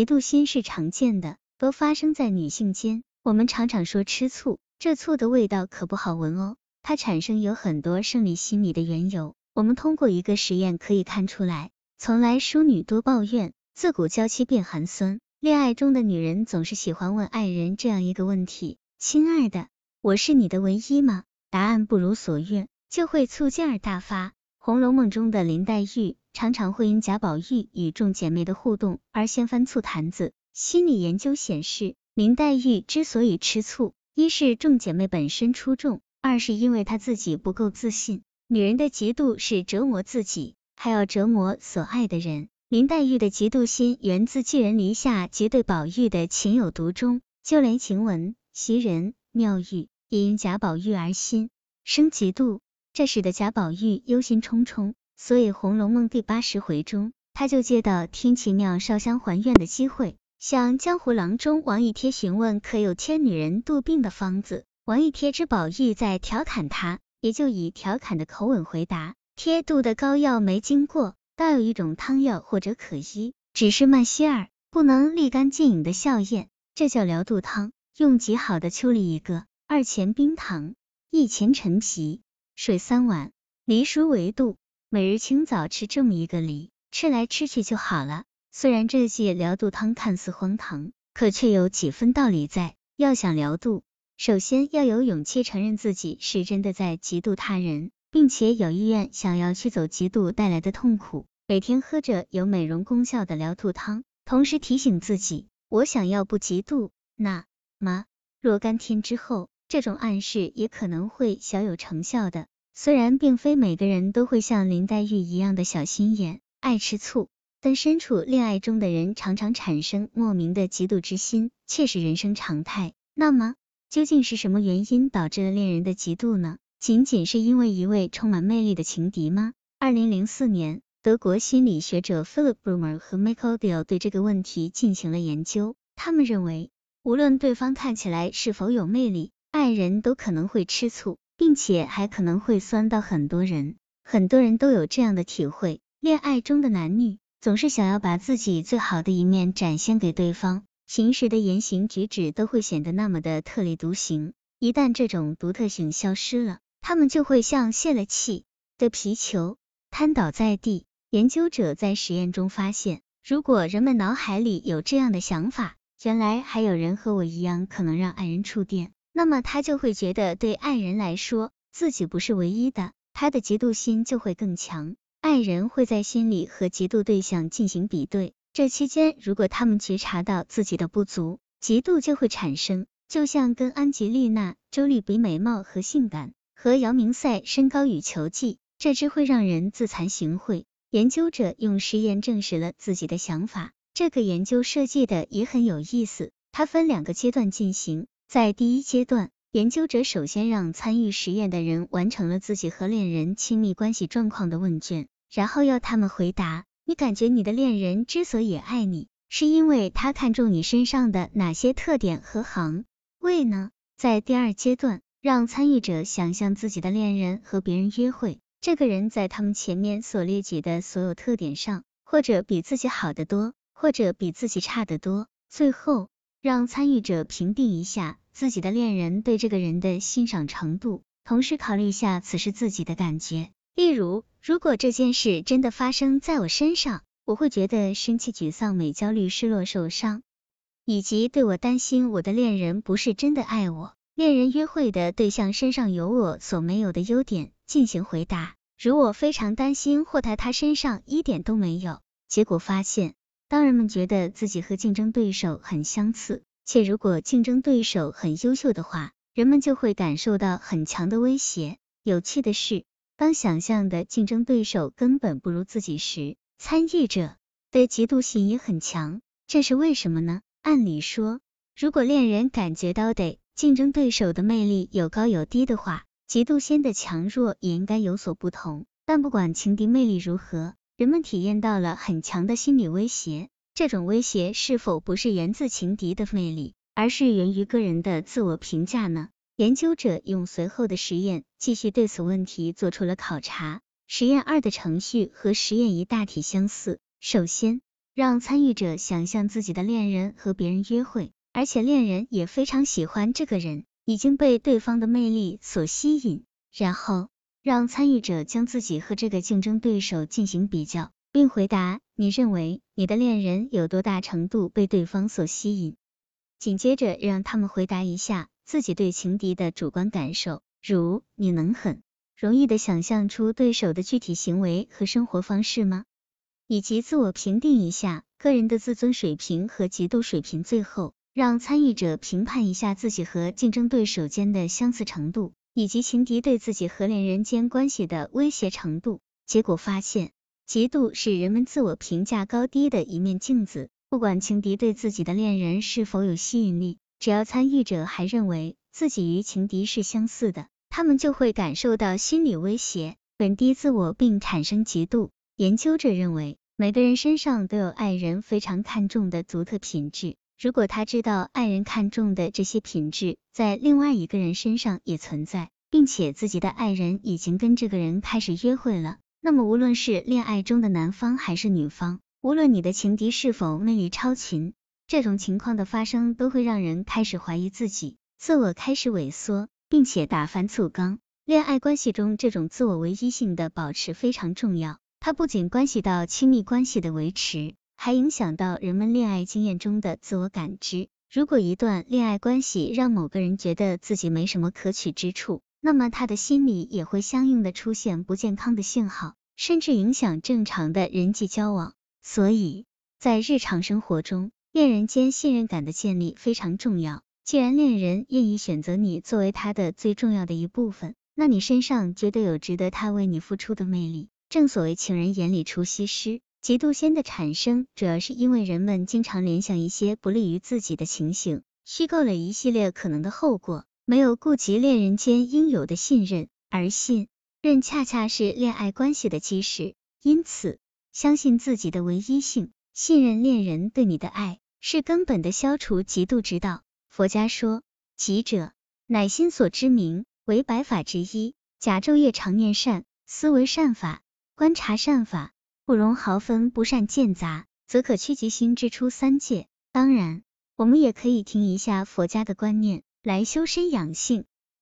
嫉妒心是常见的，都发生在女性间。我们常常说吃醋，这醋的味道可不好闻哦。它产生有很多生理心理的缘由。我们通过一个实验可以看出来。从来淑女多抱怨，自古娇妻变寒酸。恋爱中的女人总是喜欢问爱人这样一个问题：亲爱的，我是你的唯一吗？答案不如所愿，就会醋劲儿大发。《红楼梦》中的林黛玉常常会因贾宝玉与众姐妹的互动而掀翻醋坛子。心理研究显示，林黛玉之所以吃醋，一是众姐妹本身出众，二是因为她自己不够自信。女人的嫉妒是折磨自己。还要折磨所爱的人。林黛玉的嫉妒心源自寄人篱下及对宝玉的情有独钟，就连晴雯、袭人、妙玉也因贾宝玉而心生嫉妒，这使得贾宝玉忧心忡忡。所以《红楼梦》第八十回中，他就借到听奇庙烧香还愿的机会，向江湖郎中王一贴询问可有添女人肚病的方子。王一贴知宝玉在调侃他，也就以调侃的口吻回答。贴肚的膏药没经过，倒有一种汤药或者可医，只是慢些儿，不能立竿见影的效验，这叫疗肚汤。用极好的秋梨一个，二钱冰糖，一钱陈皮，水三碗，梨熟为度。每日清早吃这么一个梨，吃来吃去就好了。虽然这剂疗肚汤看似荒唐，可却有几分道理在。要想疗肚，首先要有勇气承认自己是真的在嫉妒他人。并且有意愿想要驱走嫉妒带来的痛苦，每天喝着有美容功效的疗肚汤，同时提醒自己，我想要不嫉妒，那么若干天之后，这种暗示也可能会小有成效的。虽然并非每个人都会像林黛玉一样的小心眼，爱吃醋，但身处恋爱中的人常常产生莫名的嫉妒之心，却是人生常态。那么，究竟是什么原因导致了恋人的嫉妒呢？仅仅是因为一位充满魅力的情敌吗？二零零四年，德国心理学者 Philip Blumer 和 Michael Deal 对这个问题进行了研究。他们认为，无论对方看起来是否有魅力，爱人都可能会吃醋，并且还可能会酸到很多人。很多人都有这样的体会：恋爱中的男女总是想要把自己最好的一面展现给对方，平时的言行举止都会显得那么的特立独行。一旦这种独特性消失了，他们就会像泄了气的皮球，瘫倒在地。研究者在实验中发现，如果人们脑海里有这样的想法，原来还有人和我一样可能让爱人触电，那么他就会觉得对爱人来说自己不是唯一的，他的嫉妒心就会更强。爱人会在心里和嫉妒对象进行比对，这期间如果他们觉察到自己的不足，嫉妒就会产生，就像跟安吉丽娜·周丽比美貌和性感。和姚明赛身高与球技，这只会让人自惭形秽。研究者用实验证实了自己的想法。这个研究设计的也很有意思，它分两个阶段进行。在第一阶段，研究者首先让参与实验的人完成了自己和恋人亲密关系状况的问卷，然后要他们回答：你感觉你的恋人之所以爱你，是因为他看中你身上的哪些特点和行为呢？在第二阶段。让参与者想象自己的恋人和别人约会，这个人在他们前面所列举的所有特点上，或者比自己好得多，或者比自己差得多。最后，让参与者评定一下自己的恋人对这个人的欣赏程度，同时考虑一下此时自己的感觉。例如，如果这件事真的发生在我身上，我会觉得生气、沮丧、美、焦虑、失落、受伤，以及对我担心我的恋人不是真的爱我。恋人约会的对象身上有我所没有的优点，进行回答。如我非常担心或他他身上一点都没有。结果发现，当人们觉得自己和竞争对手很相似，且如果竞争对手很优秀的话，人们就会感受到很强的威胁。有趣的是，当想象的竞争对手根本不如自己时，参与者的嫉妒心也很强。这是为什么呢？按理说，如果恋人感觉到得。竞争对手的魅力有高有低的话，嫉妒心的强弱也应该有所不同。但不管情敌魅力如何，人们体验到了很强的心理威胁。这种威胁是否不是源自情敌的魅力，而是源于个人的自我评价呢？研究者用随后的实验继续对此问题做出了考察。实验二的程序和实验一大体相似。首先，让参与者想象自己的恋人和别人约会，而且恋人也非常喜欢这个人，已经被对方的魅力所吸引。然后让参与者将自己和这个竞争对手进行比较，并回答你认为你的恋人有多大程度被对方所吸引。紧接着让他们回答一下自己对情敌的主观感受，如你能很容易的想象出对手的具体行为和生活方式吗？以及自我评定一下个人的自尊水平和嫉妒水平，最后让参与者评判一下自己和竞争对手间的相似程度，以及情敌对自己和恋人间关系的威胁程度。结果发现，嫉妒是人们自我评价高低的一面镜子。不管情敌对自己的恋人是否有吸引力，只要参与者还认为自己与情敌是相似的，他们就会感受到心理威胁，贬低自我，并产生嫉妒。研究者认为。每个人身上都有爱人非常看重的独特品质。如果他知道爱人看重的这些品质在另外一个人身上也存在，并且自己的爱人已经跟这个人开始约会了，那么无论是恋爱中的男方还是女方，无论你的情敌是否魅力超群，这种情况的发生都会让人开始怀疑自己，自我开始萎缩，并且打翻醋缸。恋爱关系中，这种自我唯一性的保持非常重要。它不仅关系到亲密关系的维持，还影响到人们恋爱经验中的自我感知。如果一段恋爱关系让某个人觉得自己没什么可取之处，那么他的心里也会相应的出现不健康的信号，甚至影响正常的人际交往。所以，在日常生活中，恋人间信任感的建立非常重要。既然恋人愿意选择你作为他的最重要的一部分，那你身上绝对有值得他为你付出的魅力。正所谓情人眼里出西施，嫉妒心的产生主要是因为人们经常联想一些不利于自己的情形，虚构了一系列可能的后果，没有顾及恋人间应有的信任，而信任恰恰是恋爱关系的基石。因此，相信自己的唯一性，信任恋人对你的爱，是根本的消除嫉妒之道。佛家说，己者，乃心所之名，为百法之一。甲昼夜常念善，思为善法。观察善法，不容毫分不善见杂，则可趋吉心之出三界。当然，我们也可以听一下佛家的观念，来修身养性。